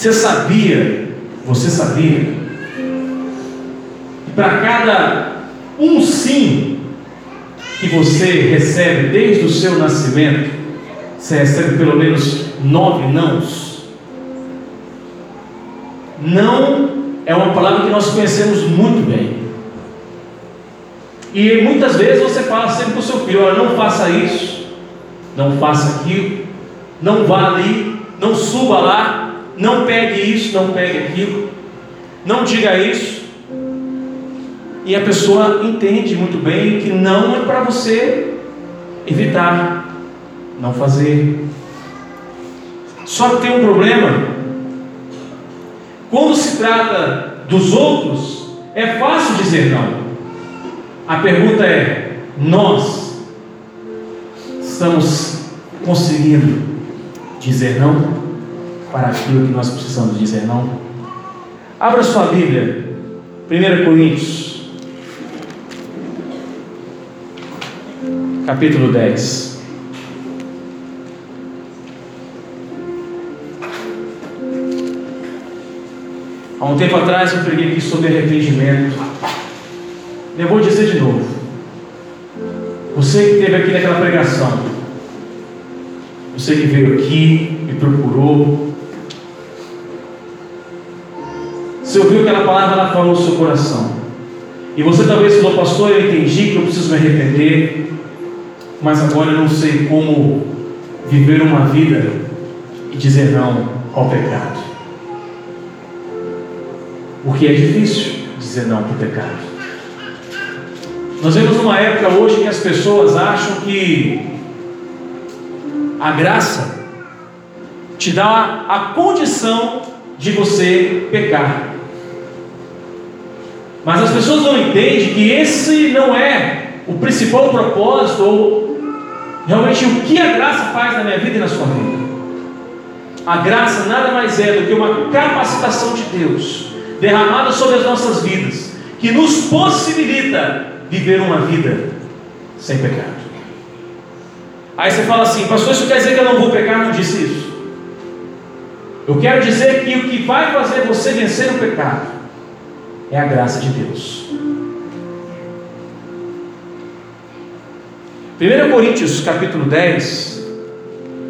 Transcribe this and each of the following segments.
Você sabia, você sabia, que para cada um sim que você recebe desde o seu nascimento, você recebe pelo menos nove nãos? Não é uma palavra que nós conhecemos muito bem. E muitas vezes você fala sempre para o seu filho: olha, não faça isso, não faça aquilo, não vá ali, não suba lá, não pegue isso, não pegue aquilo, não diga isso. E a pessoa entende muito bem que não é para você evitar, não fazer. Só que tem um problema. Quando se trata dos outros, é fácil dizer não. A pergunta é: nós estamos conseguindo dizer não para aquilo que nós precisamos dizer não? Abra sua Bíblia, 1 Coríntios, capítulo 10. Há um tempo atrás eu preguei aqui sobre arrependimento. Eu vou dizer de novo. Você que esteve aqui naquela pregação, você que veio aqui, me procurou, você ouviu aquela palavra, ela falou no seu coração. E você talvez falou, pastor, eu entendi que eu preciso me arrepender, mas agora eu não sei como viver uma vida e dizer não ao pecado. Porque é difícil dizer não para o pecado. Nós vemos uma época hoje que as pessoas acham que a graça te dá a condição de você pecar. Mas as pessoas não entendem que esse não é o principal propósito ou realmente o que a graça faz na minha vida e na sua vida. A graça nada mais é do que uma capacitação de Deus derramada sobre as nossas vidas, que nos possibilita viver uma vida sem pecado. Aí você fala assim, pastor, isso quer dizer que eu não vou pecar? Não disse isso. Eu quero dizer que o que vai fazer você vencer o pecado é a graça de Deus. 1 Coríntios capítulo 10,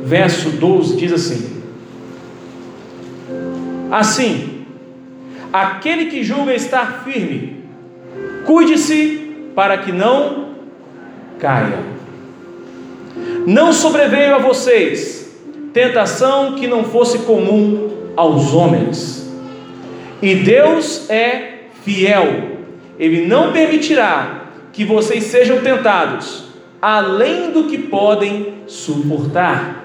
verso 12 diz assim: Assim, aquele que julga estar firme, cuide-se para que não caia. Não sobreveio a vocês tentação que não fosse comum aos homens. E Deus é fiel, Ele não permitirá que vocês sejam tentados além do que podem suportar.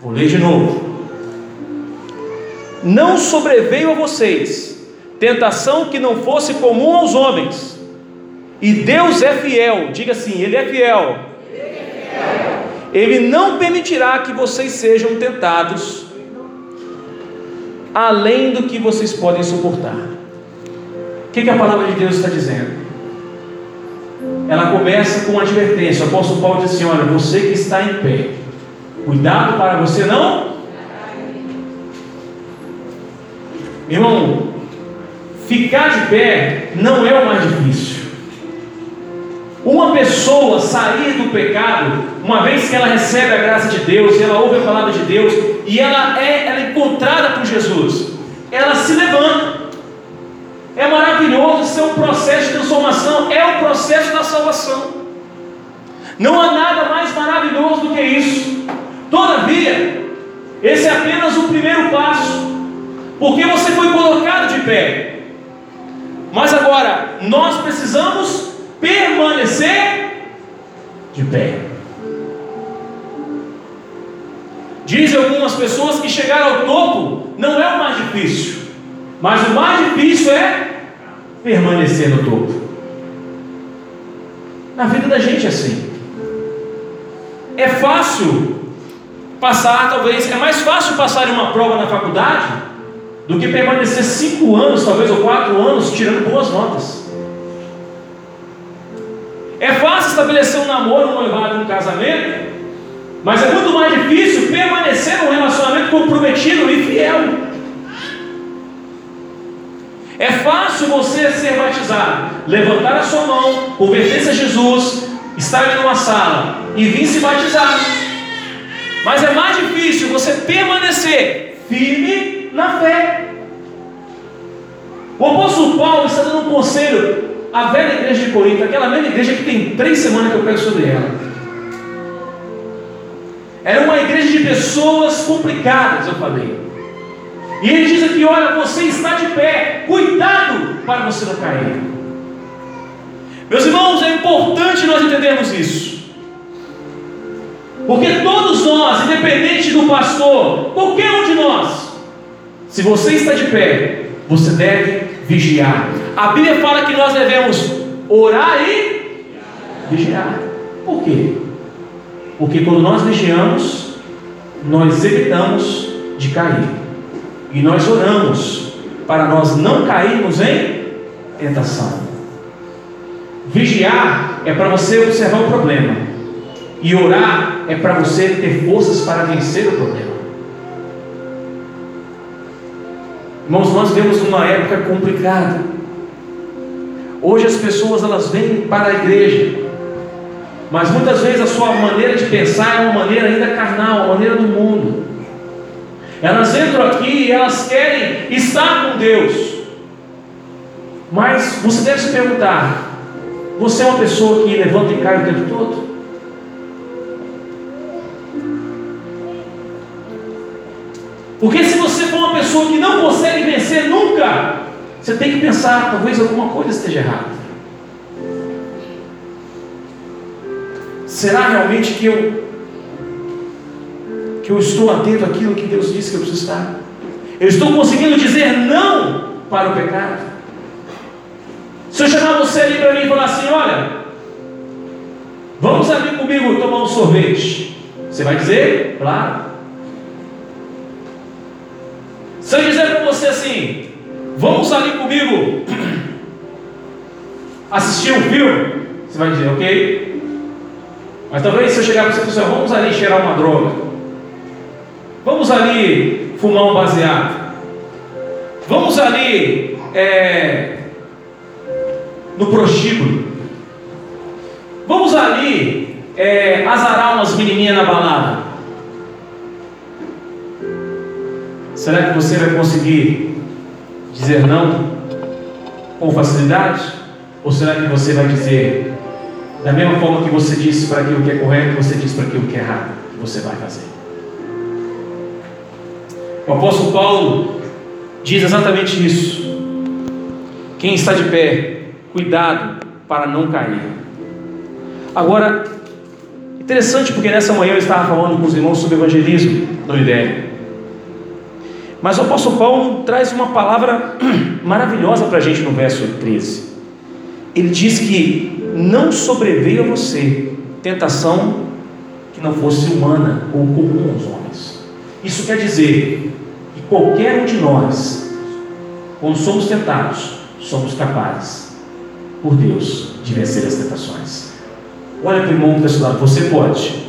Vou ler de novo. Não sobreveio a vocês tentação que não fosse comum aos homens e Deus é fiel, diga assim: Ele é fiel. Ele não permitirá que vocês sejam tentados além do que vocês podem suportar. Que, que a palavra de Deus está dizendo? Ela começa com uma advertência. O apóstolo Paulo diz assim: Olha, você que está em pé, cuidado para você não. Irmão, ficar de pé não é o mais difícil. Uma pessoa sair do pecado, uma vez que ela recebe a graça de Deus, ela ouve a palavra de Deus e ela é, ela é encontrada por Jesus, ela se levanta. É maravilhoso, é um processo de transformação, é o processo da salvação. Não há nada mais maravilhoso do que isso. Todavia, esse é apenas o primeiro passo, porque você foi colocado de pé. Mas agora, nós precisamos permanecer de pé. Dizem algumas pessoas que chegar ao topo não é o mais difícil, mas o mais difícil é permanecer no topo. Na vida da gente é assim. É fácil passar, talvez, é mais fácil passar uma prova na faculdade do que permanecer cinco anos, talvez, ou quatro anos, tirando boas notas. É fácil estabelecer um namoro, um noivado, um casamento, mas é muito mais difícil permanecer num relacionamento comprometido e fiel. Fácil você ser batizado, levantar a sua mão, converter-se a Jesus, estar em uma sala e vir se batizar. Mas é mais difícil você permanecer firme na fé. O apóstolo Paulo está dando um conselho à velha igreja de Corinto, aquela velha igreja que tem três semanas que eu pego sobre ela. Era uma igreja de pessoas complicadas, eu falei. E ele diz aqui: olha, você está de pé, cuidado para você não cair. Meus irmãos, é importante nós entendermos isso. Porque todos nós, independente do pastor, qualquer um de nós, se você está de pé, você deve vigiar. A Bíblia fala que nós devemos orar e vigiar. Por quê? Porque quando nós vigiamos, nós evitamos de cair. E nós oramos para nós não cairmos em tentação. Vigiar é para você observar o problema. E orar é para você ter forças para vencer o problema. Irmãos, nós vivemos numa época complicada. Hoje as pessoas elas vêm para a igreja, mas muitas vezes a sua maneira de pensar é uma maneira ainda carnal, uma maneira do mundo. Elas entram aqui e elas querem estar com Deus. Mas você deve se perguntar: você é uma pessoa que levanta e cai o tempo todo? Porque se você for uma pessoa que não consegue vencer nunca, você tem que pensar, talvez alguma coisa esteja errada. Será realmente que eu que eu estou atento àquilo que Deus disse que eu preciso estar? Eu estou conseguindo dizer não para o pecado? Se eu chamar você ali para mim e falar assim, olha, vamos ali comigo tomar um sorvete, você vai dizer, claro. Se eu dizer para você assim, vamos ali comigo assistir um filme, você vai dizer, ok. Mas talvez se eu chegar para você e falar, assim, vamos ali cheirar uma droga, vamos ali fumar um baseado, vamos ali é, no prostíbulo, vamos ali é, azarar umas menininhas na balada. Será que você vai conseguir dizer não com facilidade? Ou será que você vai dizer, da mesma forma que você disse para aquilo que é correto, você diz para aquilo que é errado, que você vai fazer? O apóstolo Paulo diz exatamente isso. Quem está de pé, cuidado para não cair. Agora, interessante porque nessa manhã eu estava falando com os irmãos sobre evangelismo no IDEA. Mas o apóstolo Paulo traz uma palavra maravilhosa para a gente no verso 13. Ele diz que não sobreveio a você tentação que não fosse humana ou comum aos homens. Isso quer dizer que qualquer um de nós, quando somos tentados, somos capazes, por Deus, de vencer as tentações. Olha para o irmão que está você pode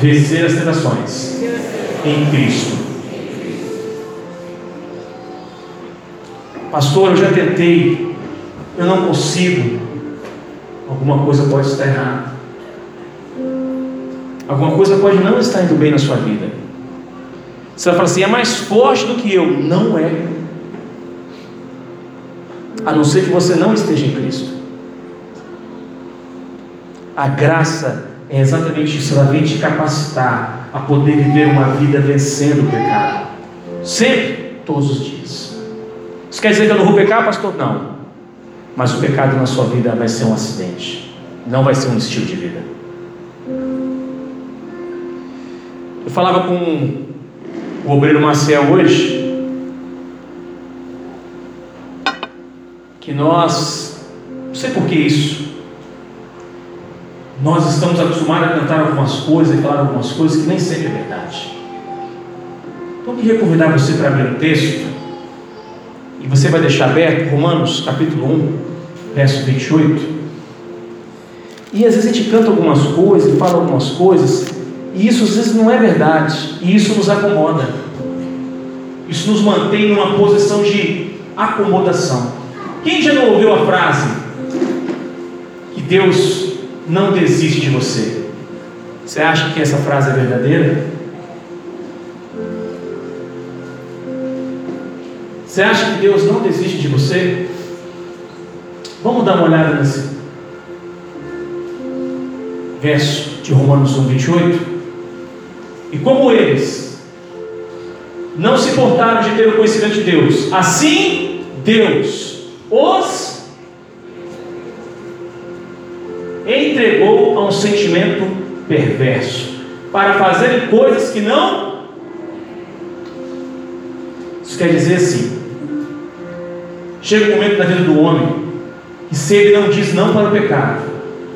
vencer as tentações em Cristo Pastor, eu já tentei, eu não consigo. Alguma coisa pode estar errada. Alguma coisa pode não estar indo bem na sua vida. Você vai falar assim: é mais forte do que eu. Não é. A não ser que você não esteja em Cristo. A graça é exatamente isso. Ela vem te capacitar a poder viver uma vida vencendo o pecado. Sempre, todos os dias. Isso quer dizer que eu não vou pecar, pastor? Não. Mas o pecado na sua vida vai ser um acidente, não vai ser um estilo de vida. Eu falava com o obreiro Marcel hoje que nós, não sei por que isso, nós estamos acostumados a cantar algumas coisas e falar algumas coisas que nem sempre é verdade. Então eu queria convidar você para abrir um texto e você vai deixar aberto Romanos capítulo 1, verso 28. E às vezes a gente canta algumas coisas, fala algumas coisas, e isso às vezes não é verdade, e isso nos acomoda. Isso nos mantém numa posição de acomodação. Quem já não ouviu a frase que Deus não desiste de você? Você acha que essa frase é verdadeira? Você acha que Deus não desiste de você? Vamos dar uma olhada nesse verso de Romanos 1, 28. E como eles não se portaram de ter o conhecimento de Deus, assim Deus os entregou a um sentimento perverso para fazerem coisas que não. Isso quer dizer assim: chega um momento na vida do homem que se ele não diz não para o pecado,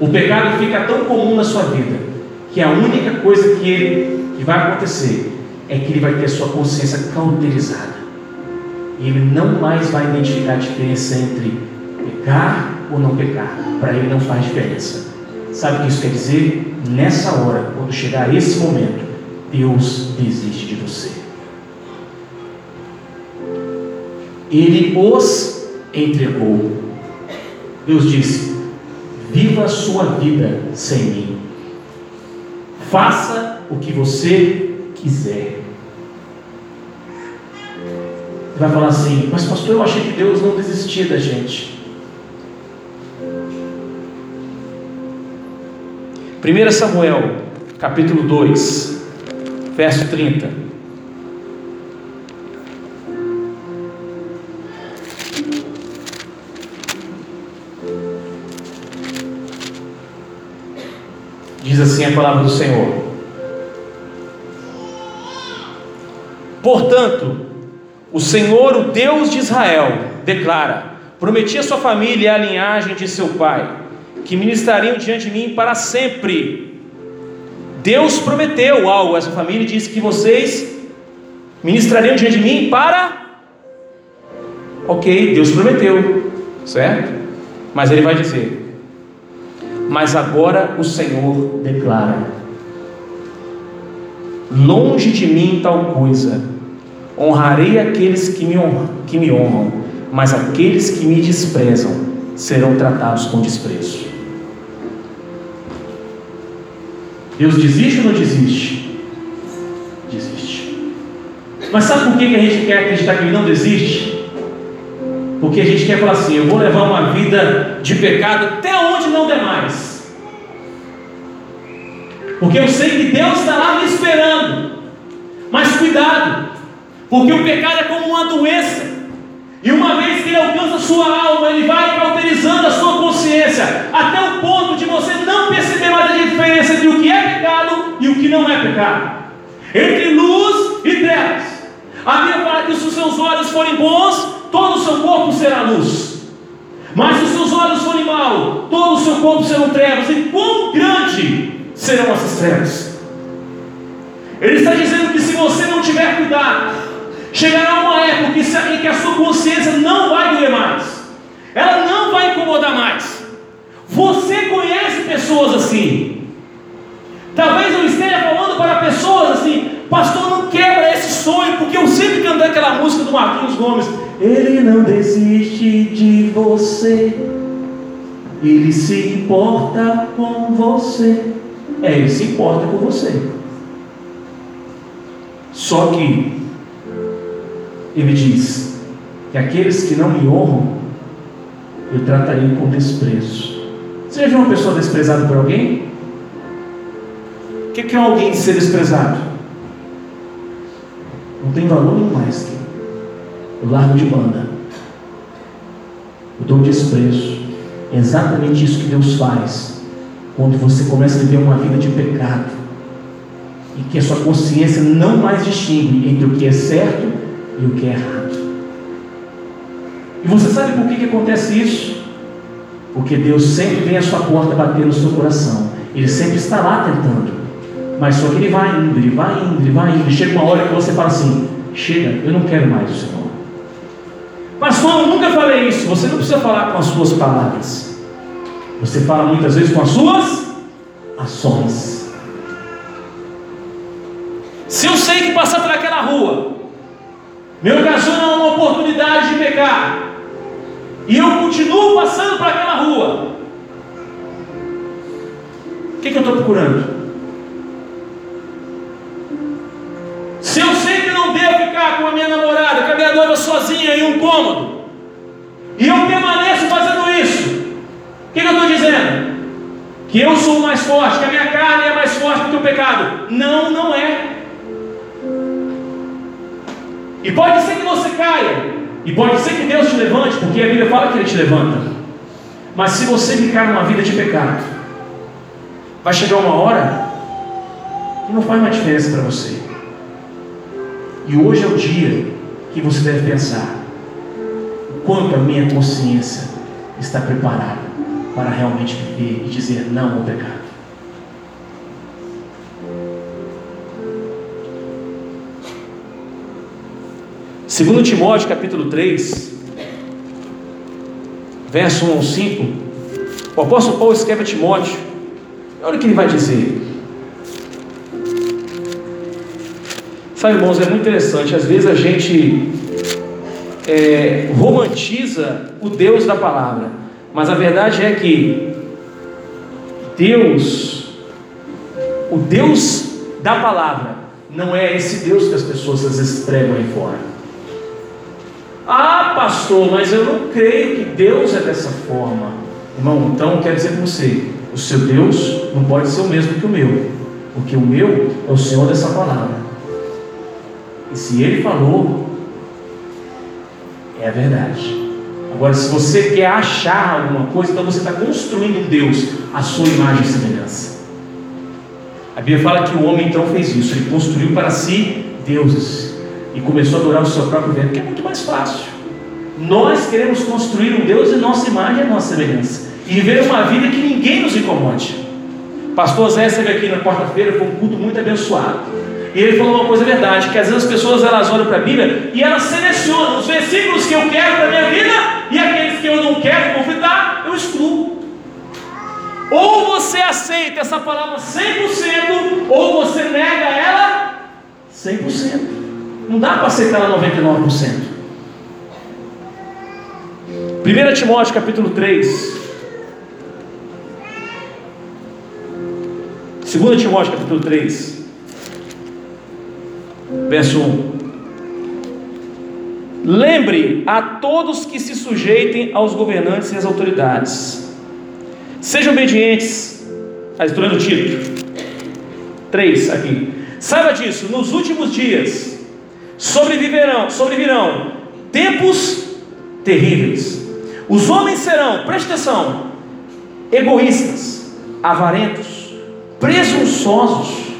o pecado fica tão comum na sua vida que a única coisa que ele que vai acontecer é que ele vai ter sua consciência cauterizada. E ele não mais vai identificar a diferença entre pecar ou não pecar. Para ele não faz diferença. Sabe o que isso quer dizer? Nessa hora, quando chegar esse momento, Deus desiste de você. Ele os entregou Deus disse: Viva a sua vida sem mim. Faça o que você quiser. Você vai falar assim, mas pastor, eu achei que Deus não desistia da gente. 1 Samuel, capítulo 2, verso 30. Diz assim a palavra do Senhor. Portanto, o Senhor, o Deus de Israel, declara: Prometi a sua família e a linhagem de seu pai, que ministrariam diante de mim para sempre. Deus prometeu algo a essa família e disse que vocês ministrariam diante de mim para. Ok, Deus prometeu, certo? Mas ele vai dizer: mas agora o Senhor declara: Longe de mim tal coisa, honrarei aqueles que me honram, que me honram mas aqueles que me desprezam serão tratados com desprezo. Deus desiste ou não desiste? Desiste. Mas sabe por que a gente quer acreditar que Ele não desiste? Porque a gente quer falar assim: eu vou levar uma vida de pecado até onde não der mais. Porque eu sei que Deus está lá me esperando. Mas cuidado, porque o pecado é como uma doença. E uma vez que ele alcança a sua alma, ele vai cauterizando a sua consciência, até o ponto de você não perceber mais a diferença entre o que é pecado e o que não é pecado. Entre luz e trevas. A minha fala que se os seus olhos forem bons, todo o seu corpo será luz. Mas se os seus olhos forem maus, todo o seu corpo serão trevas. E quão grande serão essas trevas. Ele está dizendo que se você não tiver cuidado, chegará uma época em que a sua consciência não vai doer mais, ela não vai incomodar mais. Você conhece pessoas assim. Talvez eu esteja falando para pessoas assim, pastor, não quebra esse sonho, porque eu sempre cantei aquela música do Marquinhos Gomes. Ele não desiste de você, ele se importa com você é Ele se importa com você. Só que Ele diz que aqueles que não me honram, eu tratarei com desprezo. Você já viu uma pessoa desprezada por alguém? O que é alguém ser desprezado? Não tem valor nenhum mais. Eu largo de banda. Eu dou desprezo. É exatamente isso que Deus faz quando você começa a viver uma vida de pecado e que a sua consciência não mais distingue entre o que é certo e o que é errado. E você sabe por que, que acontece isso? Porque Deus sempre vem à sua porta bater no seu coração. Ele sempre está lá tentando. Mas só que ele vai indo, ele vai indo, ele vai indo. Chega uma hora que você fala assim: chega, eu não quero mais o Senhor. Pastor, eu nunca falei isso. Você não precisa falar com as suas palavras. Você fala muitas vezes com as suas ações. Se eu sei que passar por aquela rua me ocasiona uma oportunidade de pecar, e eu continuo passando por aquela rua, o que, que eu estou procurando? Se eu sei que não devo ficar com a minha namorada, com a minha noiva sozinha em um cômodo, e eu permaneço fazendo isso, o que, que eu estou dizendo? Que eu sou mais forte, que a minha carne é mais forte que o pecado. Não, não é. E pode ser que você caia, e pode ser que Deus te levante, porque a Bíblia fala que Ele te levanta. Mas se você ficar numa vida de pecado, vai chegar uma hora que não faz mais diferença para você. E hoje é o dia que você deve pensar: o quanto a minha consciência está preparada para realmente viver e dizer não ao pecado. Segundo Timóteo capítulo 3, verso 1 ao 5, o apóstolo Paulo escreve a Timóteo, olha o que ele vai dizer. Sabe, irmãos, é muito interessante. Às vezes a gente é, romantiza o Deus da palavra, mas a verdade é que Deus, o Deus da palavra, não é esse Deus que as pessoas às vezes pregam aí fora. Pastor, mas eu não creio que Deus é dessa forma. Irmão, então quero dizer para você: o seu Deus não pode ser o mesmo que o meu, porque o meu é o Senhor dessa palavra. E se ele falou, é a verdade. Agora, se você quer achar alguma coisa, então você está construindo Deus à sua imagem e semelhança. A Bíblia fala que o homem então fez isso, ele construiu para si deuses e começou a adorar o seu próprio vento, que é muito mais fácil. Nós queremos construir um Deus em nossa imagem e nossa semelhança e viver uma vida que ninguém nos incomode. Pastor Zé esteve aqui na quarta-feira, foi um culto muito abençoado. E ele falou uma coisa verdade, que às vezes as pessoas elas olham para a Bíblia e elas selecionam os versículos que eu quero para a minha vida e aqueles que eu não quero conflitar, eu excluo. Ou você aceita essa palavra 100%, ou você nega ela 100%. Não dá para aceitar ela 99%. 1 Timóteo capítulo 3. 2 Timóteo capítulo 3 verso 1. Lembre a todos que se sujeitem aos governantes e às autoridades. Sejam obedientes. Ah, estou lendo o título. 3 aqui. Saiba disso, nos últimos dias sobreviverão, sobrevirão tempos terríveis. Os homens serão, preste atenção, egoístas, avarentos, presunçosos,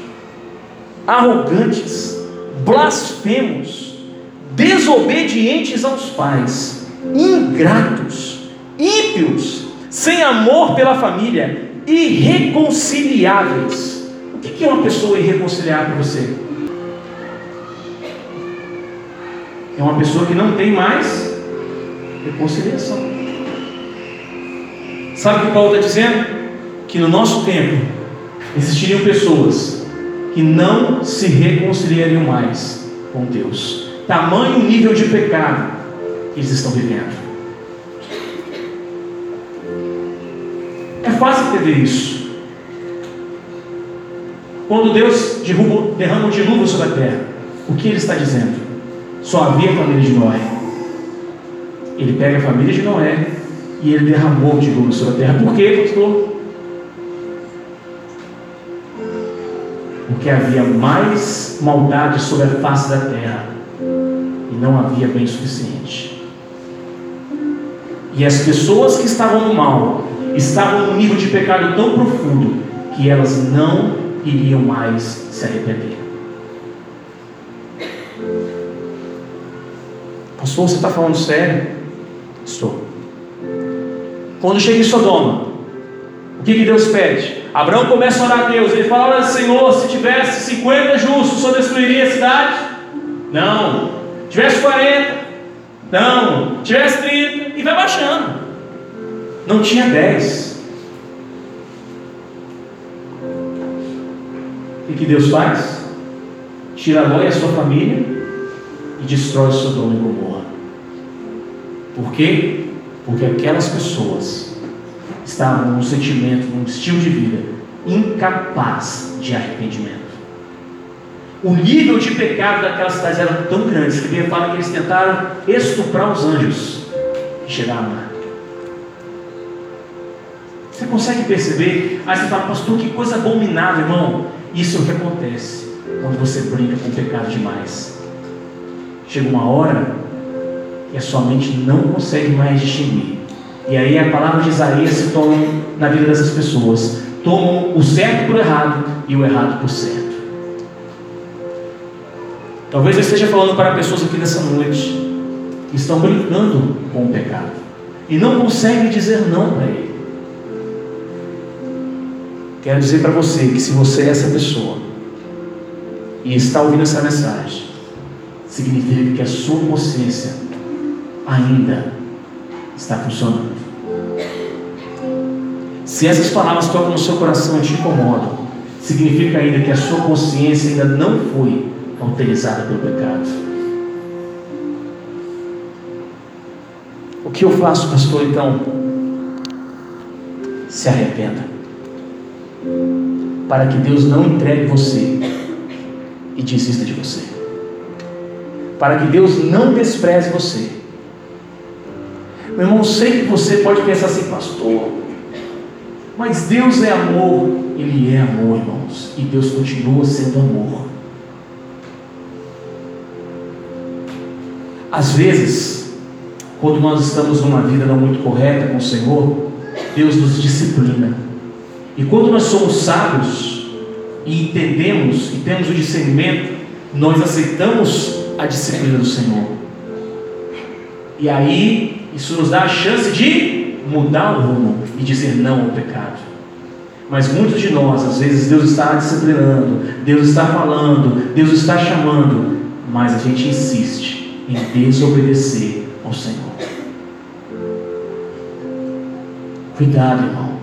arrogantes, blasfemos, desobedientes aos pais, ingratos, ímpios, sem amor pela família, irreconciliáveis. O que é uma pessoa irreconciliável para você? É uma pessoa que não tem mais reconciliação. Sabe o que Paulo está dizendo? Que no nosso tempo existiriam pessoas que não se reconciliariam mais com Deus. Tamanho nível de pecado que eles estão vivendo. É fácil entender isso. Quando Deus derruba, derrama um dilúvio sobre a terra, o que ele está dizendo? Só havia a família de Noé. Ele pega a família de Noé e ele derramou o dilúvio sobre a terra. Por quê, pastor? porque havia mais maldade sobre a face da terra e não havia bem suficiente. E as pessoas que estavam no mal estavam num nível de pecado tão profundo que elas não iriam mais se arrepender. Pastor, você está falando sério? Estou. Quando chega em Sodoma, o que, que Deus pede? Abraão começa a orar a Deus. Ele fala: Senhor, se tivesse 50 justos, só destruiria a cidade? Não. Tivesse 40? Não. Tivesse 30? E vai baixando. Não tinha 10. O que Deus faz? Tira Ló e a sua família e destrói Sodoma e Gomorra. Por quê? Porque aquelas pessoas estavam num sentimento, num estilo de vida incapaz de arrependimento. O nível de pecado daquelas cidades era tão grande que a fala que eles tentaram estuprar os anjos que chegaram lá. Você consegue perceber? Aí você fala, pastor, que coisa abominável, irmão. Isso é o que acontece quando você brinca com o pecado demais. Chega uma hora que a sua mente não consegue mais distinguir. E aí a palavra de Isaías se torna na vida dessas pessoas. Tomam o certo por errado e o errado por certo. Talvez eu esteja falando para pessoas aqui nessa noite que estão brincando com o pecado e não conseguem dizer não para ele. Quero dizer para você que se você é essa pessoa e está ouvindo essa mensagem, significa que a sua consciência ainda está funcionando. Se essas palavras tocam no seu coração e te incomodam, significa ainda que a sua consciência ainda não foi autorizada pelo pecado. O que eu faço, pastor, então? Se arrependa para que Deus não entregue você e desista de você. Para que Deus não despreze você. Meu irmão, sei que você pode pensar assim, pastor, mas Deus é amor, Ele é amor, irmãos, e Deus continua sendo amor. Às vezes, quando nós estamos numa vida não muito correta com o Senhor, Deus nos disciplina. E quando nós somos sábios e entendemos e temos o discernimento, nós aceitamos a disciplina do Senhor. E aí, isso nos dá a chance de mudar o rumo e dizer não ao pecado. Mas muitos de nós, às vezes, Deus está disciplinando, Deus está falando, Deus está chamando, mas a gente insiste em desobedecer ao Senhor. Cuidado, irmão.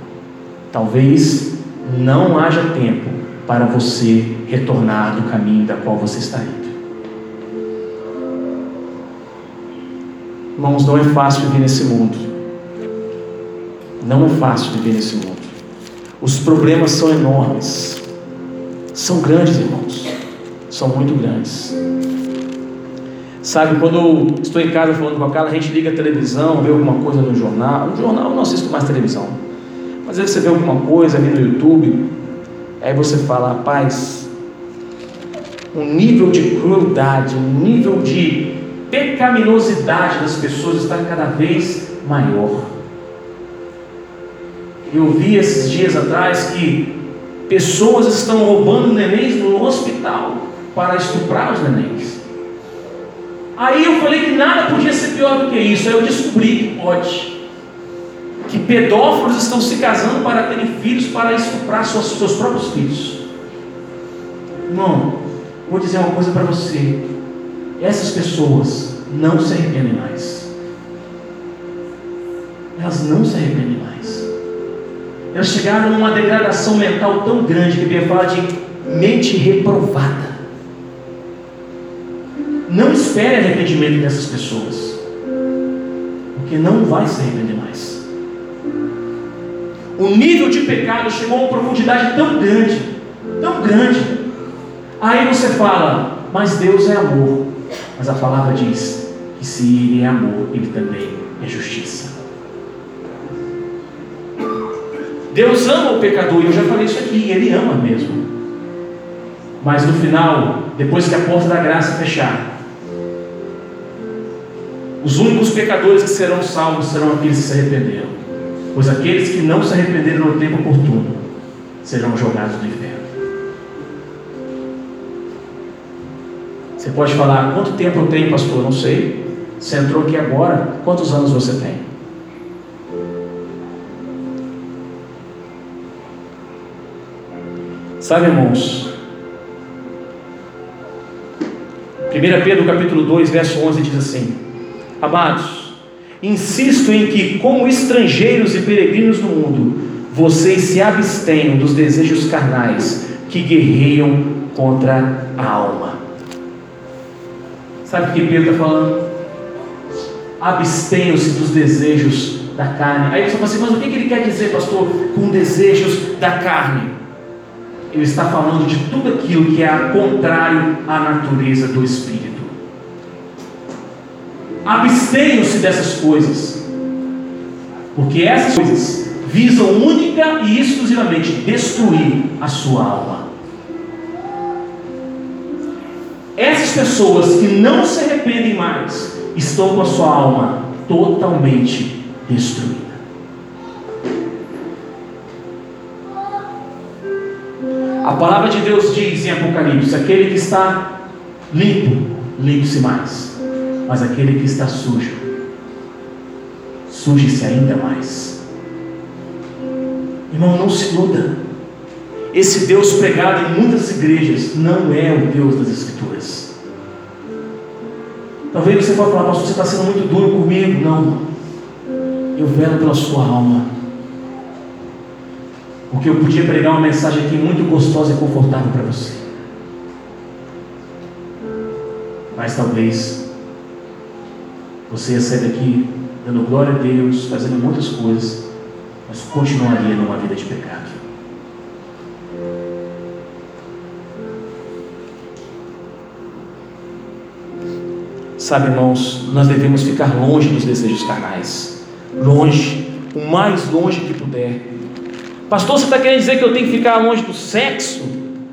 Talvez não haja tempo para você retornar do caminho da qual você está indo. Irmãos, não é fácil viver nesse mundo. Não é fácil viver nesse mundo. Os problemas são enormes. São grandes, irmãos. São muito grandes. Sabe, quando eu estou em casa falando com a Carla, a gente liga a televisão, vê alguma coisa no jornal. No jornal eu não assisto mais televisão. Às vezes você vê alguma coisa ali no YouTube, aí você fala, rapaz, um nível de crueldade, um nível de pecaminosidade das pessoas está cada vez maior. Eu vi esses dias atrás que pessoas estão roubando nenéns no hospital para estuprar os nenéns. Aí eu falei que nada podia ser pior do que isso. Aí eu descobri que pode que pedófilos estão se casando para terem filhos para estuprar seus, seus próprios filhos. Irmão, vou dizer uma coisa para você: essas pessoas não se arrependem mais. Elas não se arrependem mais. Elas chegaram numa degradação mental tão grande que ia falar de mente reprovada. Não espere arrependimento dessas pessoas, porque não vai se arrepender mais. O nível de pecado chegou a uma profundidade tão grande, tão grande. Aí você fala, mas Deus é amor. Mas a palavra diz que se Ele é amor, Ele também é justiça. Deus ama o pecador, e eu já falei isso aqui, Ele ama mesmo. Mas no final, depois que a porta da graça fechar, os únicos pecadores que serão salvos serão aqueles que se arrependeram. Pois aqueles que não se arrependeram no tempo oportuno serão jogados no inferno. Você pode falar, quanto tempo eu tenho, pastor? Não sei. Você entrou aqui agora, quantos anos você tem? Sabe, irmãos? 1 Pedro capítulo 2, verso 11 diz assim: Amados, Insisto em que, como estrangeiros e peregrinos no mundo, vocês se abstenham dos desejos carnais que guerreiam contra a alma. Sabe o que Pedro está falando? abstenham-se dos desejos da carne. Aí você fala assim, mas o que ele quer dizer, pastor, com desejos da carne? Ele está falando de tudo aquilo que é contrário à natureza do Espírito. Abstenham-se dessas coisas, porque essas coisas visam única e exclusivamente destruir a sua alma. Pessoas que não se arrependem mais estão com a sua alma totalmente destruída. A palavra de Deus diz em Apocalipse: aquele que está limpo, limpe-se mais, mas aquele que está sujo, suje-se ainda mais. Irmão, não se iluda. Esse Deus pregado em muitas igrejas não é o Deus das Escrituras. Talvez você possa falar, pastor, você está sendo muito duro comigo. Não. Eu velo pela sua alma. Porque eu podia pregar uma mensagem aqui muito gostosa e confortável para você. Mas talvez você sair daqui dando glória a Deus, fazendo muitas coisas, mas continuaria numa vida de pecado. Sabe, irmãos, nós devemos ficar longe dos desejos carnais, longe, o mais longe que puder. Pastor, você está querendo dizer que eu tenho que ficar longe do sexo?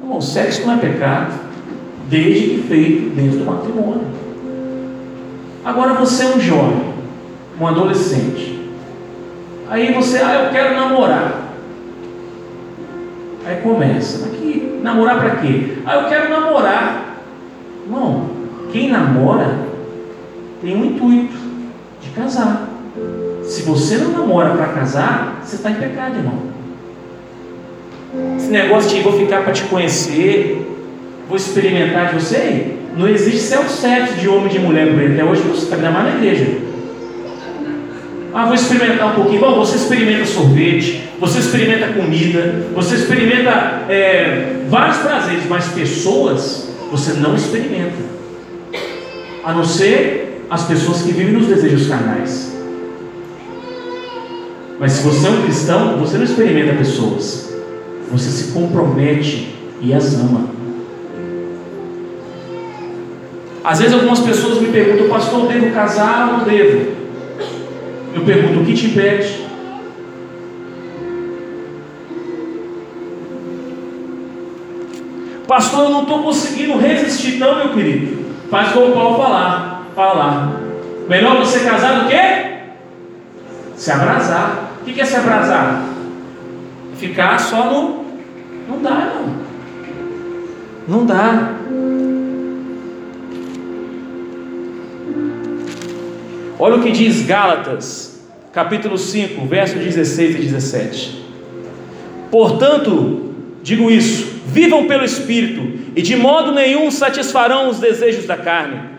Não, o sexo não é pecado, desde que feito dentro do matrimônio. Agora você é um jovem, um adolescente. Aí você, ah, eu quero namorar. Aí começa, aqui, namorar para quê? Ah, eu quero namorar. Irmão, quem namora tem um intuito de casar. Se você não namora para casar, você está em pecado, irmão. Esse negócio de vou ficar para te conhecer, vou experimentar de você, não existe self-sexo de homem e de mulher por ele. Até hoje você está mais na igreja. Ah, vou experimentar um pouquinho. Bom, você experimenta sorvete, você experimenta comida, você experimenta é, vários prazeres, mas pessoas você não experimenta. A não ser as pessoas que vivem nos desejos carnais. Mas se você é um cristão, você não experimenta pessoas. Você se compromete e as ama. Às vezes algumas pessoas me perguntam, pastor, devo casar ou não devo? Eu pergunto, o que te impede? Pastor, eu não estou conseguindo resistir, não, meu querido. Faz como o Paulo falar, falar. Melhor você casar do que? Se abrasar. O que é se abrasar? Ficar só no. Não dá, não. Não dá. Olha o que diz Gálatas, capítulo 5, versos 16 e 17. Portanto, digo isso: vivam pelo Espírito, e de modo nenhum satisfarão os desejos da carne.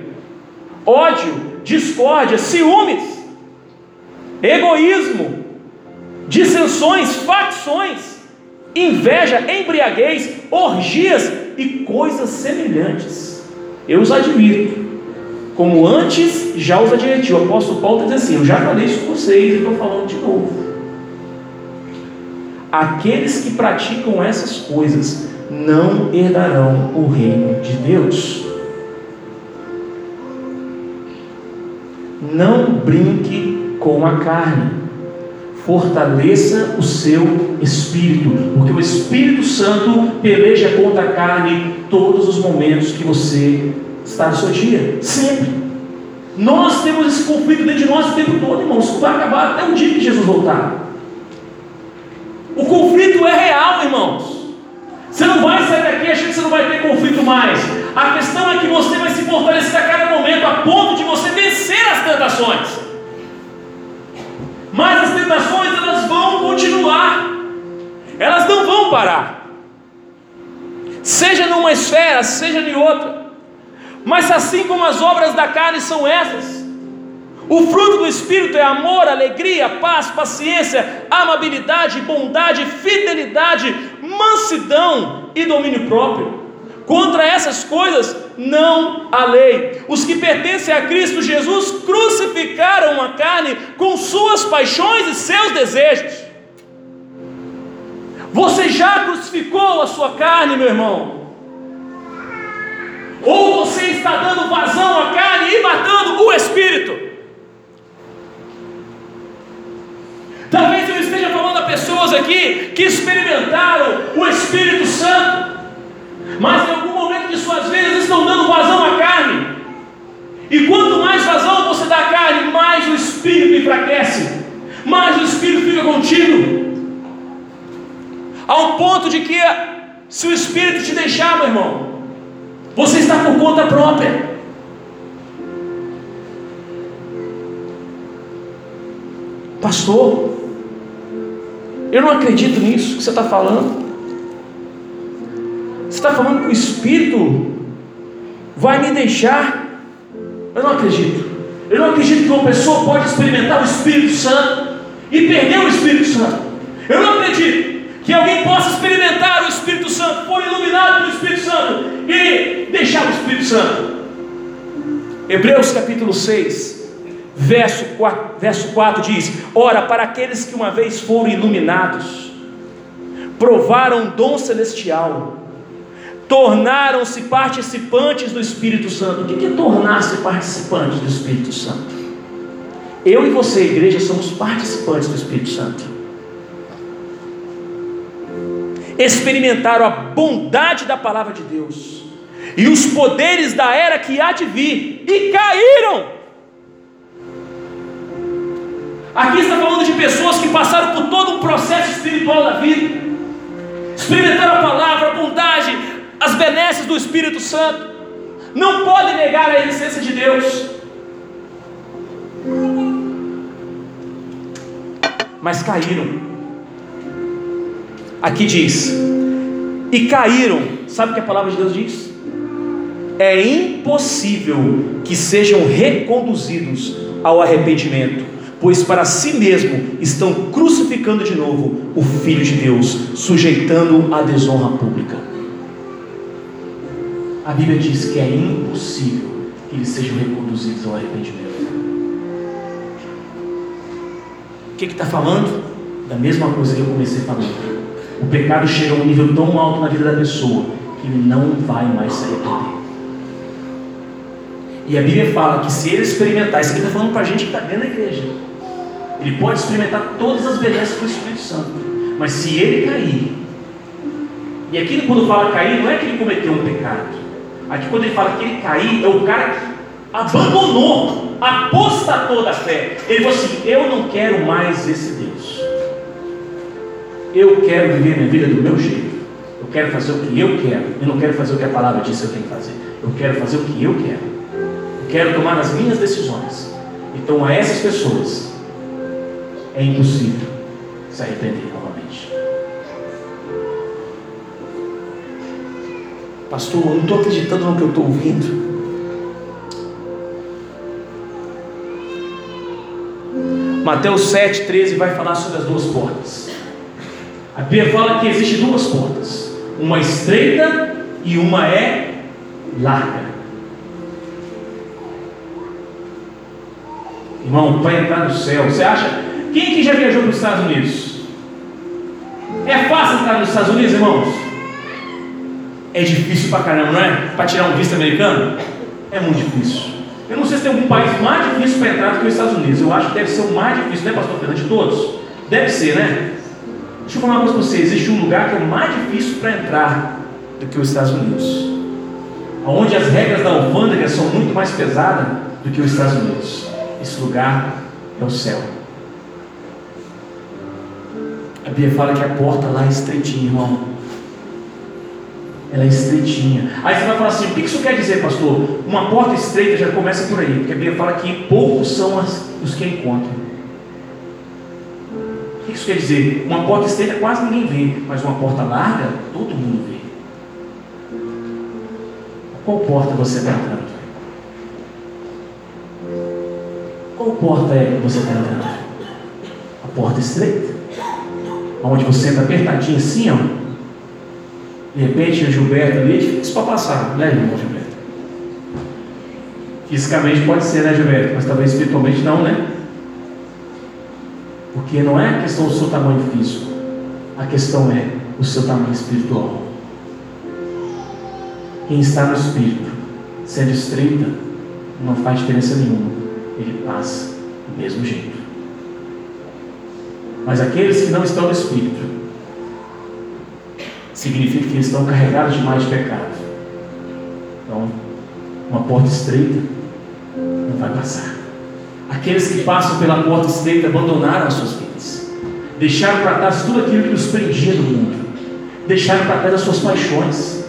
ódio, discórdia, ciúmes, egoísmo, dissensões, facções, inveja, embriaguez, orgias e coisas semelhantes. Eu os advirto, como antes já os adverti. O apóstolo Paulo dizendo assim: Eu já falei isso com vocês e estou falando de novo. Aqueles que praticam essas coisas não herdarão o reino de Deus. Não brinque com a carne fortaleça o seu espírito, porque o Espírito Santo peleja contra a carne todos os momentos que você está no seu dia, sempre. Nós temos esse conflito dentro de nós o tempo todo, irmãos. Isso vai acabar até o dia que Jesus voltar. O conflito é real, irmãos. Você não vai sair daqui achando que você não vai ter conflito mais. A questão é que você vai se fortalecer a cada momento, a ponto de você vencer as tentações. Mas as tentações, elas vão continuar. Elas não vão parar. Seja numa esfera, seja em outra. Mas assim como as obras da carne são essas, o fruto do Espírito é amor, alegria, paz, paciência, amabilidade, bondade, fidelidade, mansidão e domínio próprio. Contra essas coisas não há lei. Os que pertencem a Cristo Jesus crucificaram a carne com suas paixões e seus desejos. Você já crucificou a sua carne, meu irmão? Ou você está dando vazão à carne e matando o espírito? Talvez eu esteja falando a pessoas aqui que experimentaram o Espírito Santo, mas em algum momento de suas vidas estão dando vazão à carne. E quanto mais vazão você dá à carne, mais o Espírito enfraquece, mais o Espírito fica contido. A um ponto de que, se o Espírito te deixar, meu irmão, você está por conta própria. Pastor, eu não acredito nisso que você está falando. Está falando que o Espírito vai me deixar. Eu não acredito. Eu não acredito que uma pessoa pode experimentar o Espírito Santo e perder o Espírito Santo. Eu não acredito que alguém possa experimentar o Espírito Santo, for iluminado pelo Espírito Santo e deixar o Espírito Santo. Hebreus capítulo 6, verso 4, verso 4 diz: Ora, para aqueles que uma vez foram iluminados, provaram dom celestial, tornaram-se participantes do Espírito Santo. O que é tornar-se participante do Espírito Santo? Eu e você, igreja, somos participantes do Espírito Santo. Experimentaram a bondade da palavra de Deus e os poderes da era que há de vir e caíram. Aqui está falando de pessoas que passaram por todo um processo espiritual da vida, experimentaram a palavra, a bondade, as benesses do Espírito Santo, não podem negar a existência de Deus. Mas caíram. Aqui diz: e caíram. Sabe o que a palavra de Deus diz? É impossível que sejam reconduzidos ao arrependimento, pois para si mesmo estão crucificando de novo o Filho de Deus, sujeitando a desonra pública. A Bíblia diz que é impossível que eles sejam reconduzidos ao arrependimento. O que está falando? Da mesma coisa que eu comecei falando. O pecado chega a um nível tão alto na vida da pessoa que ele não vai mais se arrepender. E a Bíblia fala que se ele experimentar, isso aqui está falando para a gente que está dentro da igreja, ele pode experimentar todas as belezas do Espírito Santo, mas se ele cair, e aqui quando fala cair, não é que ele cometeu um pecado, Aqui quando ele fala que ele caiu, é o cara que abandonou, apostatou da fé. Ele falou assim: Eu não quero mais esse Deus. Eu quero viver minha vida do meu jeito. Eu quero fazer o que eu quero. Eu não quero fazer o que a palavra diz que eu tenho que fazer. Eu quero fazer o que eu quero. Eu quero tomar as minhas decisões. Então a essas pessoas é impossível se arrepender. Pastor, eu não estou acreditando no que eu estou ouvindo. Mateus 7,13 vai falar sobre as duas portas. A Bíblia fala que existem duas portas: uma estreita e uma é larga. Irmão, vai entrar no céu. Você acha? Quem que já viajou para os Estados Unidos? É fácil entrar nos Estados Unidos, irmãos? É difícil pra caramba, não é? Para tirar um visto americano? É muito difícil. Eu não sei se tem algum país mais difícil para entrar do que os Estados Unidos. Eu acho que deve ser o mais difícil, né, pastor Fernando? De todos? Deve ser, né? Deixa eu falar uma coisa para você: existe um lugar que é mais difícil para entrar do que os Estados Unidos. Onde as regras da alfândega são muito mais pesadas do que os Estados Unidos. Esse lugar é o céu. A Bíblia fala que a porta lá é estreitinha, irmão ela é estreitinha. Aí você vai falar assim: o que isso quer dizer, pastor? Uma porta estreita já começa por aí, porque a Bíblia fala que poucos são as, os que encontram. que isso quer dizer? Uma porta estreita quase ninguém vê, mas uma porta larga, todo mundo vê. Qual porta você está entrando? Qual porta é que você está entrando? A porta estreita. Onde você entra apertadinho assim, ó. De repente, o Gilberto ali é difícil para passar, né, irmão Gilberto? Fisicamente pode ser, né, Gilberto? Mas talvez espiritualmente não, né? Porque não é a questão do seu tamanho físico, a questão é o seu tamanho espiritual. Quem está no espírito, sendo estreita, não faz diferença nenhuma, ele passa do mesmo jeito. Mas aqueles que não estão no espírito, significa que eles estão carregados demais de pecado. Então, uma porta estreita não vai passar. Aqueles que passam pela porta estreita abandonaram as suas vidas, deixaram para trás tudo aquilo que os prendia no mundo, deixaram para trás as suas paixões,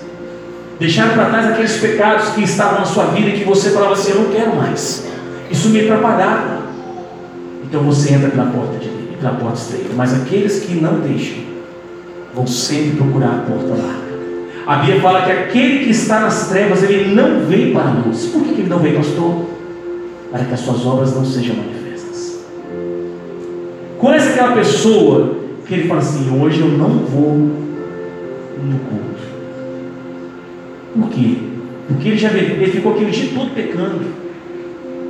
deixaram para trás aqueles pecados que estavam na sua vida e que você falava assim: Eu não quero mais, isso me atrapalhava. Então você entra pela porta, de, pela porta estreita, mas aqueles que não deixam, vão sempre procurar a porta larga. A Bíblia fala que aquele que está nas trevas, ele não vem para a luz. Por que ele não vem, pastor? para que as suas obras não sejam manifestas. Conhece aquela pessoa que ele fala assim: hoje eu não vou no culto. Por quê? Porque ele já ele ficou aquele dia todo pecando.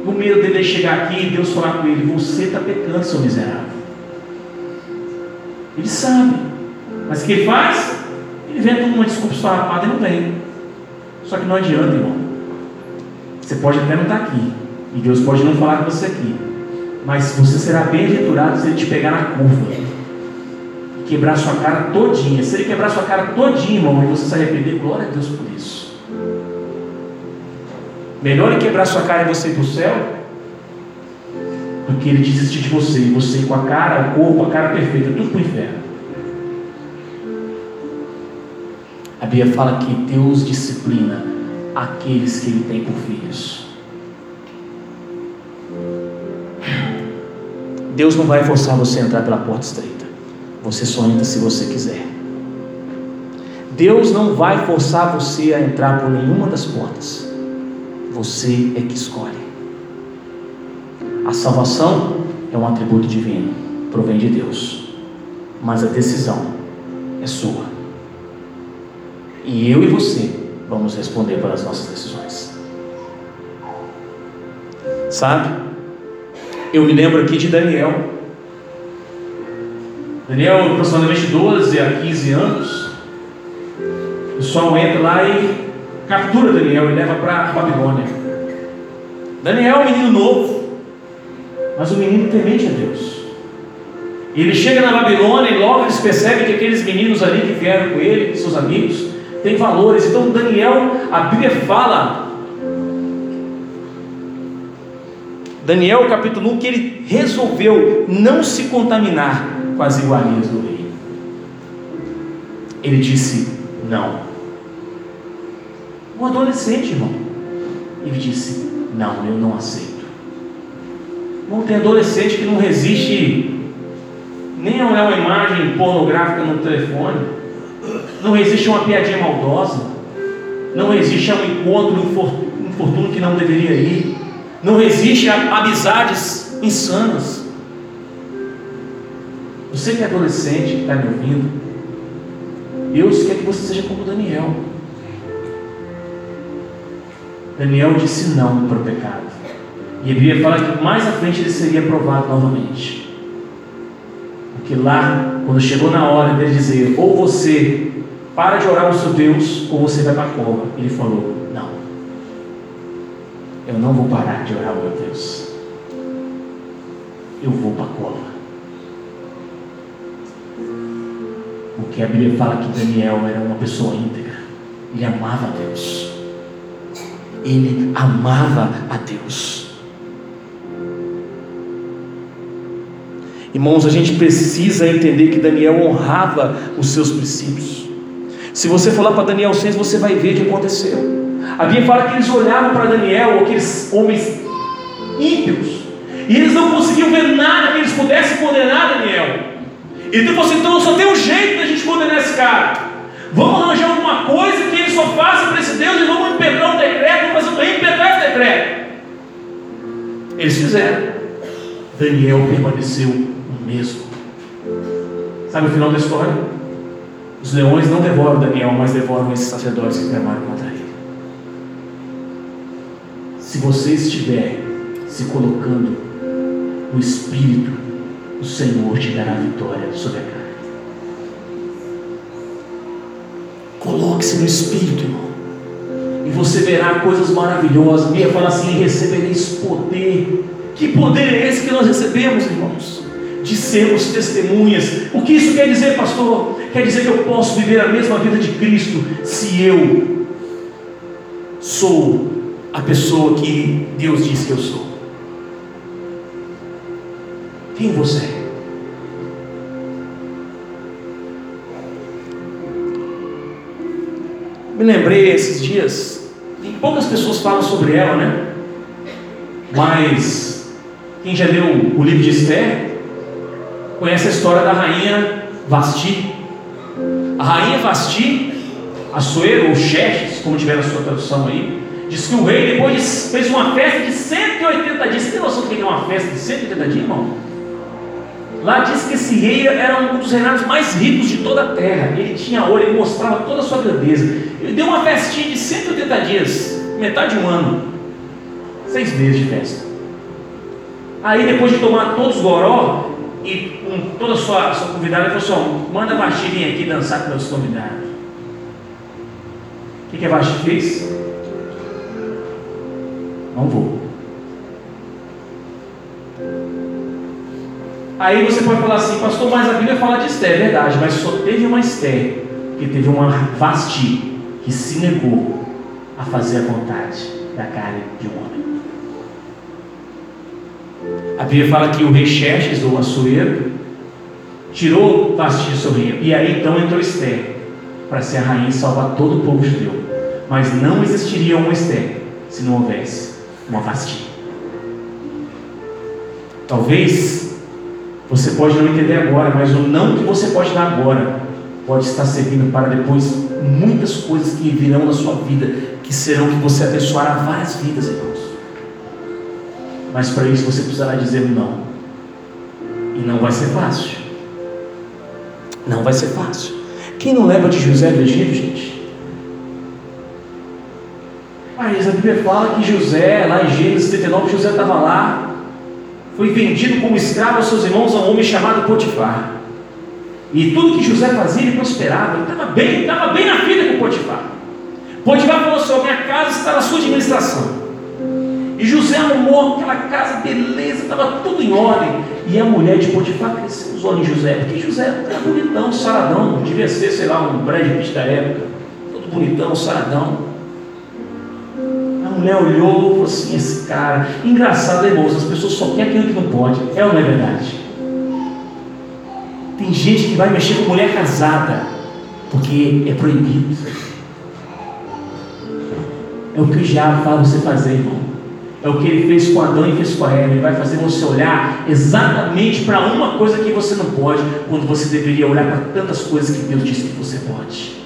O medo dele chegar aqui e Deus falar com ele: Você está pecando, seu miserável. Ele sabe. Mas o que ele faz? Ele inventa uma desculpa esfarrapada e não vem. Só que não adianta, irmão. Você pode até não estar aqui. E Deus pode não falar com você aqui. Mas você será bem-aventurado se ele te pegar na curva. E quebrar sua cara todinha. Se ele quebrar sua cara todinha, irmão, e você se arrepender, glória a Deus por isso. Melhor ele quebrar sua cara e você ir para o céu, do que ele desistir de você. E você com a cara, o corpo, a cara perfeita, tudo para o inferno. A Bíblia fala que Deus disciplina aqueles que ele tem por filhos. Deus não vai forçar você a entrar pela porta estreita. Você só entra se você quiser. Deus não vai forçar você a entrar por nenhuma das portas. Você é que escolhe. A salvação é um atributo divino, provém de Deus. Mas a decisão é sua. E eu e você vamos responder pelas nossas decisões. Sabe? Eu me lembro aqui de Daniel. Daniel, aproximadamente 12 a 15 anos. O pessoal entra lá e captura Daniel e leva para Babilônia. Daniel é um menino novo, mas um menino temente a Deus. E ele chega na Babilônia e logo eles percebem que aqueles meninos ali que vieram com ele, seus amigos, têm valores. Então Daniel, a Bíblia fala Daniel capítulo 1, que ele resolveu não se contaminar com as iguarias do rei. Ele disse não. Um adolescente, irmão. Ele disse: Não, eu não aceito. Não tem adolescente que não resiste nem a olhar uma imagem pornográfica no telefone, não resiste a uma piadinha maldosa, não resiste a um encontro, infortúnio que não deveria ir. Não resiste a amizades insanas. Você que é adolescente, que está me ouvindo, Deus quer que você seja como Daniel. Daniel disse não para o pecado. E a Bíblia fala que mais à frente ele seria aprovado novamente. Porque lá, quando chegou na hora dele dizer, ou você para de orar ao seu Deus, ou você vai para a cova, ele falou: eu não vou parar de orar, meu Deus. Eu vou para a cova. Porque a Bíblia fala que Daniel era uma pessoa íntegra. Ele amava a Deus. Ele amava a Deus. Irmãos, a gente precisa entender que Daniel honrava os seus princípios. Se você for lá para Daniel 6, você vai ver o que aconteceu. A Bíblia fala que eles olhavam para Daniel, aqueles homens ímpios, e eles não conseguiam ver nada que eles pudessem condenar Daniel. E tipo assim, então só tem um jeito da gente condenar esse cara. Vamos arranjar alguma coisa que ele só faça para esse Deus e vamos impetrar um decreto, vamos fazer impetrar esse decreto. Eles fizeram. Daniel permaneceu o mesmo. Sabe o final da história? Os leões não devoram Daniel, mas devoram esses sacerdotes que clamaram contra ele. Se você estiver se colocando no Espírito, o Senhor te dará vitória sobre a carne. Coloque-se no Espírito, irmão. E você verá coisas maravilhosas. Bíblia fala assim: recebereis poder. Que poder é esse que nós recebemos, irmãos? De sermos testemunhas. O que isso quer dizer, pastor? Quer dizer que eu posso viver a mesma vida de Cristo se eu sou a pessoa que Deus diz que eu sou. Quem você é? Me lembrei esses dias, poucas pessoas falam sobre ela, né? Mas quem já leu o livro de Esther conhece a história da rainha Vasti. A rainha Vasti, Assuero ou Xerxes, como tiver na sua tradução aí, diz que o rei depois fez uma festa de 180 dias. Você tem noção do que é uma festa de 180 dias, irmão? Lá diz que esse rei era um dos reinados mais ricos de toda a terra. Ele tinha ouro, ele mostrava toda a sua grandeza. Ele deu uma festinha de 180 dias, metade de um ano, seis meses de festa. Aí depois de tomar todos os goró e com toda a sua, sua convidada, ele falou assim: manda Vasti vir aqui dançar com meus convidados. O que, que a Vasti fez? Não vou. Aí você pode falar assim, pastor, mas a Bíblia fala de Esther, é verdade, mas só teve uma Esther, que teve uma Vasti, que se negou a fazer a vontade da carne de um homem. A Bíblia fala que o rei Xerxes, ou Assuero, tirou Vasti de seu. E aí então entrou Esther, para ser a rainha e salvar todo o povo judeu. Mas não existiria uma Esther se não houvesse uma Vasti. Talvez você pode não entender agora, mas o não que você pode dar agora pode estar servindo para depois muitas coisas que virão na sua vida, que serão que você abençoará várias vidas, irmãos. Mas para isso você precisará dizer não. E não vai ser fácil. Não vai ser fácil. Quem não leva de José do Egito, gente? Mas a Bíblia fala que José, lá em Gênesis 39, José estava lá, foi vendido como escravo aos seus irmãos a um homem chamado Potifar. E tudo que José fazia, ele prosperava, ele estava bem, estava bem na vida com Potifar. Potifar falou assim: minha casa está na sua administração. E José arrumou aquela casa, beleza, estava tudo em ordem. E a mulher de Potifar cresceu os olhos em José, porque José era bonitão, saradão, devia ser, sei lá, um Brad Pitt da época, todo bonitão, saradão mulher olhou e falou assim: esse cara, engraçado, é moço, as pessoas só querem aquilo que não pode. É ou não é verdade? Tem gente que vai mexer com mulher casada, porque é proibido. É o que o diabo faz você fazer, irmão. É o que ele fez com Adão e fez com a Eva. Ele vai fazer você olhar exatamente para uma coisa que você não pode, quando você deveria olhar para tantas coisas que Deus disse que você pode.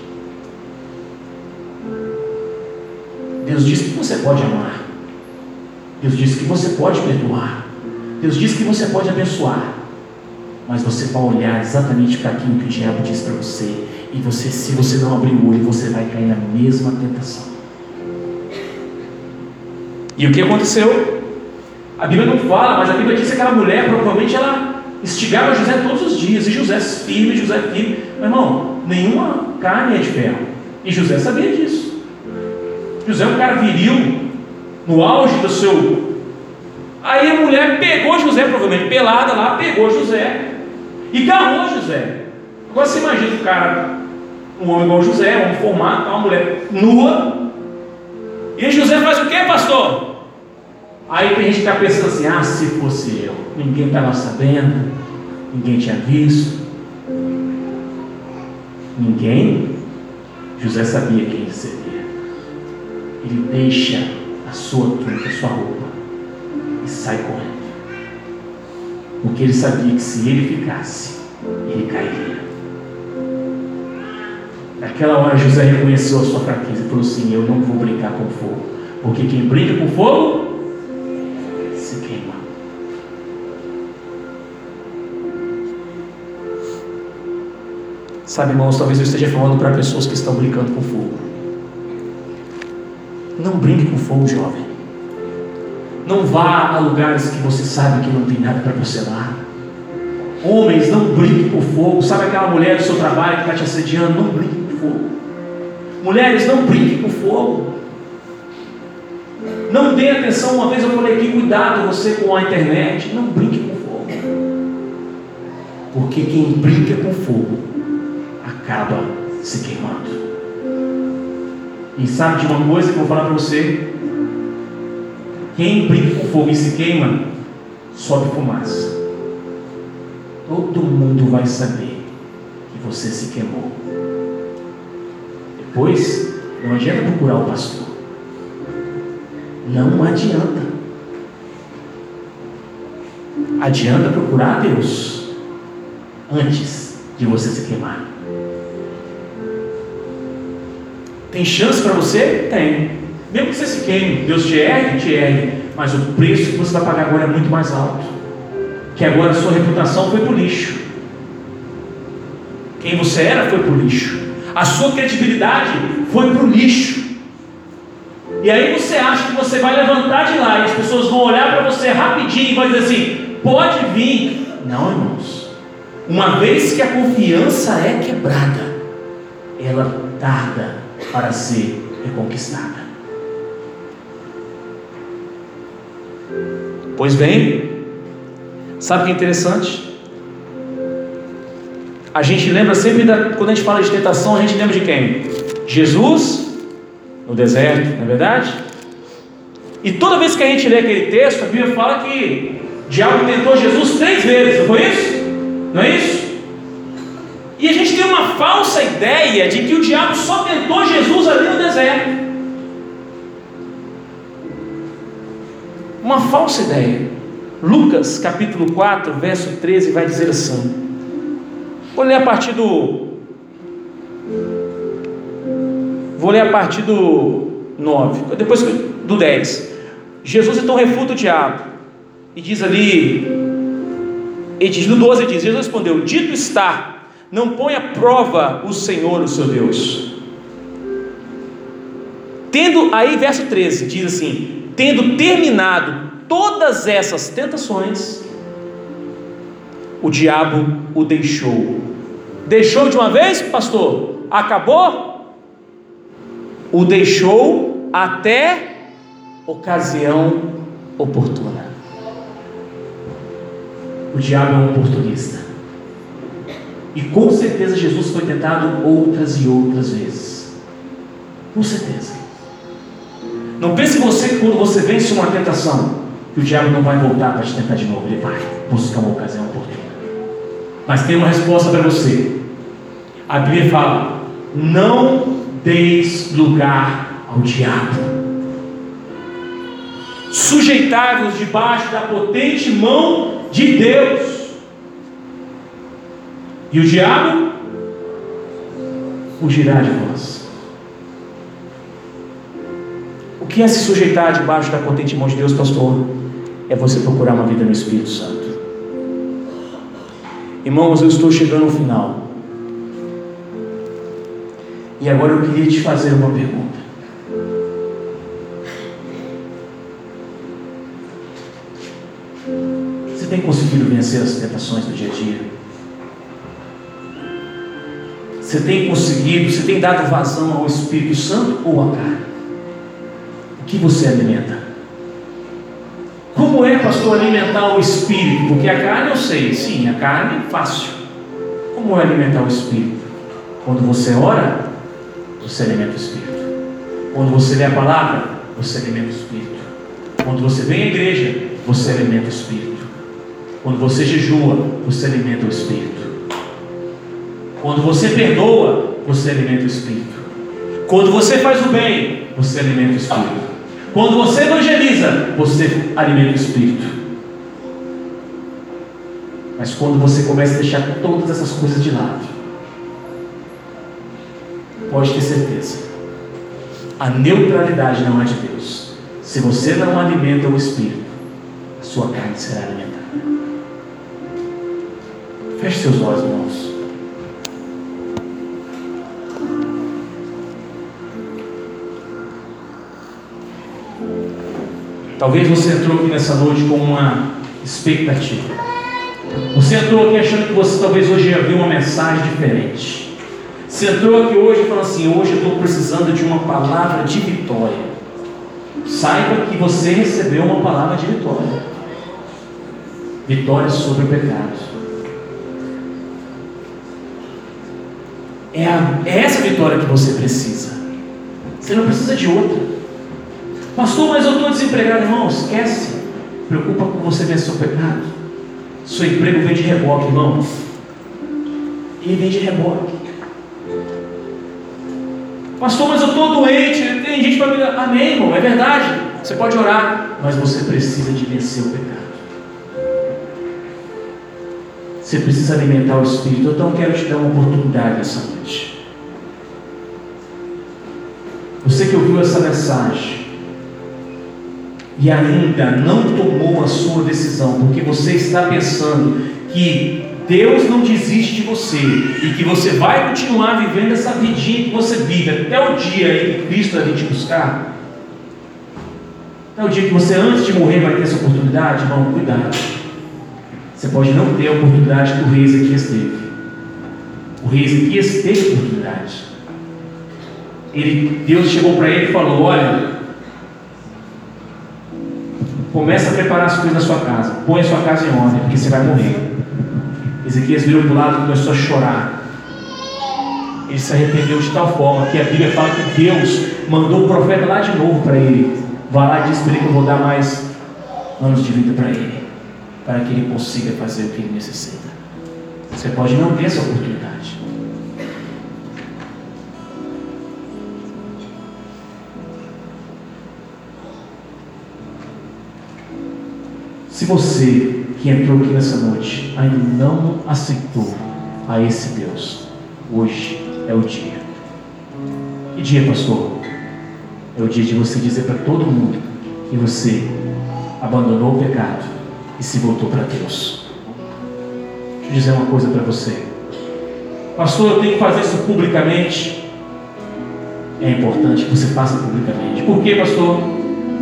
Deus diz que você pode amar. Deus diz que você pode perdoar. Deus diz que você pode abençoar. Mas você vai olhar exatamente para aquilo que o diabo diz para você. E você, se você não abrir o olho, você vai cair na mesma tentação. E o que aconteceu? A Bíblia não fala, mas a Bíblia diz que aquela mulher provavelmente ela instigava José todos os dias. E José firme, José firme. Meu irmão, nenhuma carne é de ferro. E José sabia disso. José é um cara viril, no auge do seu. Aí a mulher pegou José, provavelmente pelada lá, pegou José e garrou José. Agora você imagina o cara, um homem igual José, um formato, uma mulher nua. E José faz o que, pastor? Aí tem gente que está pensando assim: ah, se fosse eu, ninguém estava sabendo, ninguém tinha visto. Ninguém? José sabia quem seria ele deixa a sua túnica, a sua roupa e sai correndo. Porque ele sabia que se ele ficasse, ele cairia. Naquela hora José reconheceu a sua fraqueza e falou assim: Eu não vou brincar com fogo, porque quem brinca com fogo Sabe, irmãos, talvez eu esteja falando para pessoas que estão brincando com fogo. Não brinque com fogo, jovem. Não vá a lugares que você sabe que não tem nada para você lá. Homens, não brinque com fogo. Sabe aquela mulher do seu trabalho que está te assediando? Não brinque com fogo. Mulheres, não brinque com fogo. Não dê atenção. Uma vez eu falei aqui, cuidado você com a internet. Não brinque com fogo. Porque quem brinca com fogo acaba se queimando. E sabe de uma coisa que eu vou falar para você? Quem brinca com fogo e se queima, sobe fumaça. Todo mundo vai saber que você se queimou. Depois, não adianta procurar o pastor. Não adianta. Adianta procurar Deus antes de você se queimar. Tem chance para você? Tem. Mesmo que você se queime, Deus te ergue, te ergue, mas o preço que você vai pagar agora é muito mais alto. Que agora a sua reputação foi para o lixo. Quem você era foi para o lixo. A sua credibilidade foi para o lixo. E aí você acha que você vai levantar de lá e as pessoas vão olhar para você rapidinho e vão dizer assim: pode vir. Não, irmãos. Uma vez que a confiança é quebrada, ela tarda para ser reconquistada. Pois bem, sabe o que é interessante? A gente lembra sempre da, quando a gente fala de tentação, a gente lembra de quem? Jesus no deserto, não é verdade? E toda vez que a gente lê aquele texto, a Bíblia fala que o diabo tentou Jesus três vezes, não foi isso? Não é isso? E a gente tem uma falsa ideia de que o diabo só tentou Jesus ali no deserto. uma falsa ideia. Lucas capítulo 4, verso 13 vai dizer assim. Vou ler a partir do. Vou ler a partir do 9, depois do 10. Jesus então refuta o diabo e diz ali, e diz, no 12 diz: Jesus respondeu: Dito está, não põe à prova o Senhor, o seu Deus. Tendo, aí verso 13 diz assim: tendo terminado todas essas tentações, o diabo o deixou. Deixou de uma vez, pastor? Acabou? O deixou até ocasião oportuna. O diabo é um oportunista. E com certeza Jesus foi tentado outras e outras vezes. Com certeza. Não pense você que quando você vence uma tentação, que o diabo não vai voltar para te tentar de novo, ele vai buscar uma ocasião oportuna. Mas tem uma resposta para você. A Bíblia fala: não deis lugar ao diabo. Sujeitai-vos debaixo da potente mão de Deus. E o diabo fugirá de vós. O que é se sujeitar debaixo da potente mão de Deus, pastor? É você procurar uma vida no Espírito Santo. Irmãos, eu estou chegando ao final. E agora eu queria te fazer uma pergunta. Você tem conseguido vencer as tentações do dia a dia? Você tem conseguido, você tem dado vazão ao Espírito Santo ou à carne? que você alimenta? Como é, pastor, alimentar o espírito? Porque a carne eu sei, sim, a carne é fácil. Como é alimentar o espírito? Quando você ora, você alimenta o espírito. Quando você lê a palavra, você alimenta o espírito. Quando você vem à igreja, você alimenta o espírito. Quando você jejua, você alimenta o espírito. Quando você perdoa, você alimenta o espírito. Quando você faz o bem, você alimenta o espírito. Quando você evangeliza, você alimenta o Espírito. Mas quando você começa a deixar todas essas coisas de lado, pode ter certeza, a neutralidade não é de Deus. Se você não alimenta o espírito, a sua carne será alimentada. Feche seus olhos, irmãos. Talvez você entrou aqui nessa noite com uma expectativa. Você entrou aqui achando que você talvez hoje ia ver uma mensagem diferente. Você entrou aqui hoje falou assim: hoje eu estou precisando de uma palavra de vitória. Saiba que você recebeu uma palavra de vitória. Vitória sobre o pecado. É, a, é essa vitória que você precisa. Você não precisa de outra. Pastor, mas eu estou desempregado, irmão. Esquece. Preocupa com você vencer o pecado. Seu emprego vem de reboque, irmão. Ele vem de reboque. Pastor, mas eu estou doente. Tem gente para me. Amém, irmão. É verdade. Você pode orar. Mas você precisa de vencer o pecado. Você precisa alimentar o Espírito. Então quero te dar uma oportunidade essa noite. Você que ouviu essa mensagem e ainda não tomou a sua decisão, porque você está pensando que Deus não desiste de você e que você vai continuar vivendo essa vidinha que você vive até o dia em que Cristo vai te buscar, até o dia que você antes de morrer vai ter essa oportunidade, irmão, cuidado. Você pode não ter a oportunidade que o rei Ezequias teve. O rei Ezequias teve oportunidade. Ele, Deus chegou para ele e falou: Olha, Começa a preparar as coisas na sua casa. Põe a sua casa em ordem, porque você vai morrer. Ezequias virou para o lado e começou a chorar. Ele se arrependeu de tal forma que a Bíblia fala que Deus mandou o profeta lá de novo para ele. Vá lá e diz para ele que eu vou dar mais anos de vida para ele. Para que ele consiga fazer o que ele necessita. Você pode não ter essa oportunidade. Você que entrou aqui nessa noite ainda não aceitou a esse Deus, hoje é o dia. Que dia, pastor? É o dia de você dizer para todo mundo que você abandonou o pecado e se voltou para Deus. Deixa eu dizer uma coisa para você. Pastor, eu tenho que fazer isso publicamente. É importante que você faça publicamente. Por quê, pastor?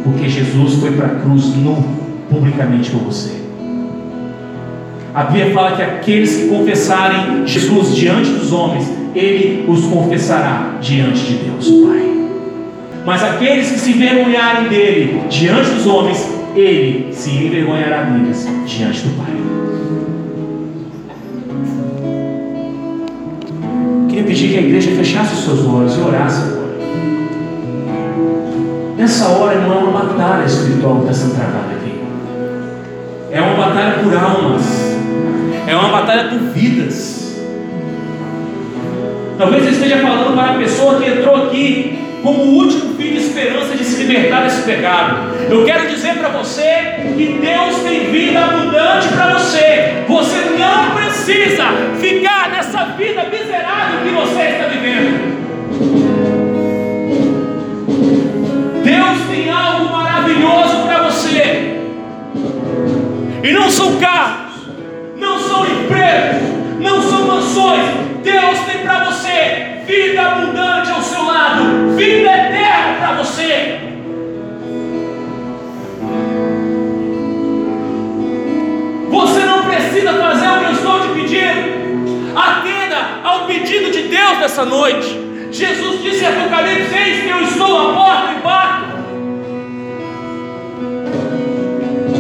Porque Jesus foi para a cruz nu publicamente por você. A Bíblia fala que aqueles que confessarem Jesus diante dos homens, Ele os confessará diante de Deus, Pai. Mas aqueles que se envergonharem dele diante dos homens, Ele se envergonhará deles diante do Pai. Queria pedir que a igreja fechasse os seus olhos e orasse agora. Nessa hora não é uma batalha espiritual que está sendo travada é uma batalha por almas. É uma batalha por vidas. Talvez eu esteja falando para a pessoa que entrou aqui como o último fim de esperança de se libertar desse pecado. Eu quero dizer para você que Deus tem vida abundante para você. Você não precisa ficar nessa vida miserável que você está vivendo. Deus tem algo maravilhoso. E não são carros, não são empregos, não são mansões. Deus tem para você vida abundante ao seu lado, vida eterna para você. Você não precisa fazer o que eu estou te pedindo. Atenda ao pedido de Deus nessa noite. Jesus disse em Apocalipse: Eis que eu estou à porta e bato.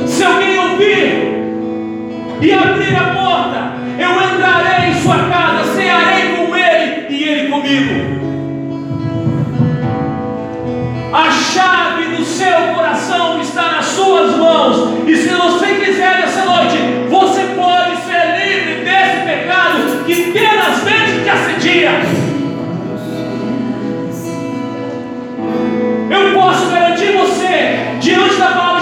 Se alguém e abrir a porta, eu entrarei em sua casa, cearei com ele e ele comigo. A chave do seu coração está nas suas mãos, e se você quiser nessa noite, você pode ser livre desse pecado que tenazmente te assedia. Eu posso garantir você, diante da palavra